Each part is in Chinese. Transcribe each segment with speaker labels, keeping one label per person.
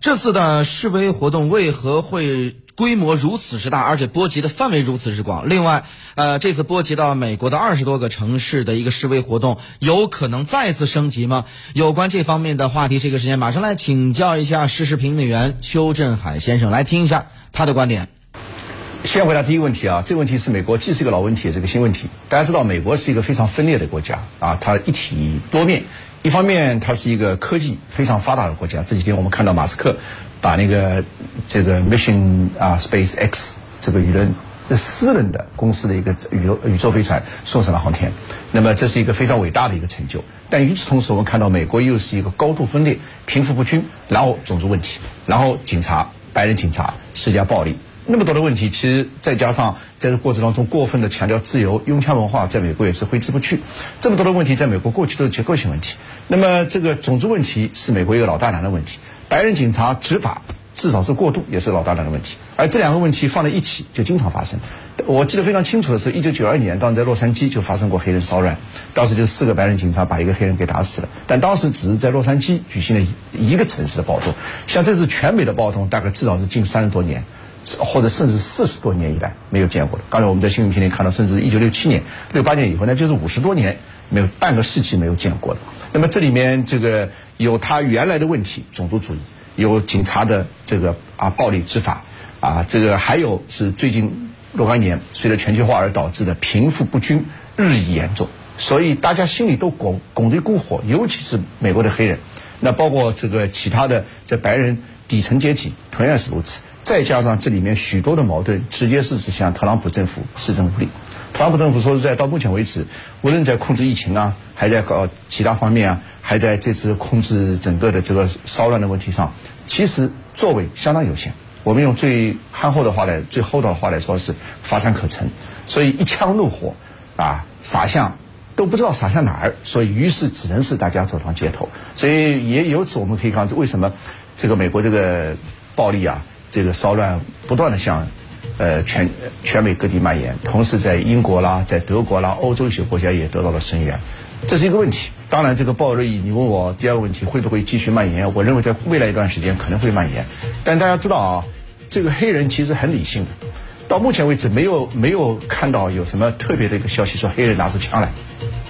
Speaker 1: 这次的示威活动为何会规模如此之大，而且波及的范围如此之广？另外，呃，这次波及到美国的二十多个城市的一个示威活动，有可能再次升级吗？有关这方面的话题，这个时间马上来请教一下时事评论员邱振海先生，来听一下他的观点。
Speaker 2: 先回答第一个问题啊，这个问题是美国既是一个老问题，也是个新问题。大家知道，美国是一个非常分裂的国家啊，它一体多面。一方面，它是一个科技非常发达的国家。这几天我们看到马斯克把那个这个 Mission 啊 Space X 这个宇人这私人的公司的一个宇宙宇宙飞船送上了航天，那么这是一个非常伟大的一个成就。但与此同时，我们看到美国又是一个高度分裂、贫富不均，然后种族问题，然后警察白人警察施加暴力。那么多的问题，其实再加上在这过程当中过分的强调自由、拥枪文化，在美国也是挥之不去。这么多的问题，在美国过去都是结构性问题。那么这个种族问题是美国一个老大难的问题，白人警察执法至少是过度，也是老大难的问题。而这两个问题放在一起，就经常发生。我记得非常清楚的是，一九九二年当时在洛杉矶就发生过黑人骚乱，当时就四个白人警察把一个黑人给打死了。但当时只是在洛杉矶举行了一个城市的暴动，像这次全美的暴动，大概至少是近三十多年。或者甚至四十多年以来没有见过的。刚才我们在新闻片里看到，甚至一九六七年、六八年以后，那就是五十多年没有半个世纪没有见过的。那么这里面这个有他原来的问题，种族主义，有警察的这个啊暴力执法啊，这个还有是最近若干年随着全球化而导致的贫富不均日益严重，所以大家心里都拱拱着一股火，尤其是美国的黑人，那包括这个其他的在白人底层阶级同样是如此。再加上这里面许多的矛盾，直接是指向特朗普政府施政无力。特朗普政府说实在，到目前为止，无论在控制疫情啊，还在搞其他方面啊，还在这次控制整个的这个骚乱的问题上，其实作为相当有限。我们用最憨厚的话来、最厚道的话来说，是乏善可陈。所以一腔怒火啊，撒向都不知道撒向哪儿，所以于是只能是大家走上街头。所以也由此我们可以看，为什么这个美国这个暴力啊？这个骚乱不断的向，呃全全美各地蔓延，同时在英国啦，在德国啦，欧洲一些国家也得到了声援，这是一个问题。当然，这个暴力，你问我第二个问题会不会继续蔓延？我认为在未来一段时间可能会蔓延。但大家知道啊，这个黑人其实很理性的，到目前为止没有没有看到有什么特别的一个消息说黑人拿出枪来，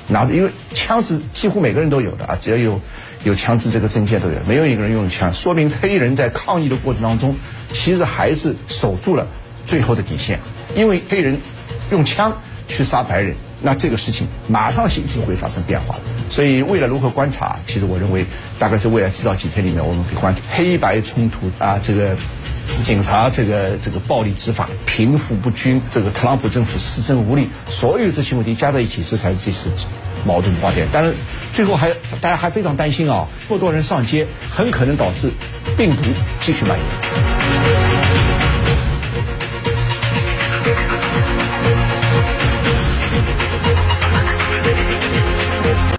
Speaker 2: 拿着，因为枪是几乎每个人都有的啊，只要有有枪支这个证件都有，没有一个人用枪，说明黑人在抗议的过程当中。其实还是守住了最后的底线，因为黑人用枪去杀白人，那这个事情马上性就会发生变化。所以，为了如何观察，其实我认为大概是未来至少几天里面，我们可以观察黑白冲突啊，这个警察这个这个暴力执法、贫富不均、这个特朗普政府施政无力，所有这些问题加在一起，这才是这次矛盾的发点。但是最后还大家还非常担心啊，这么多人上街，很可能导致病毒继续蔓延。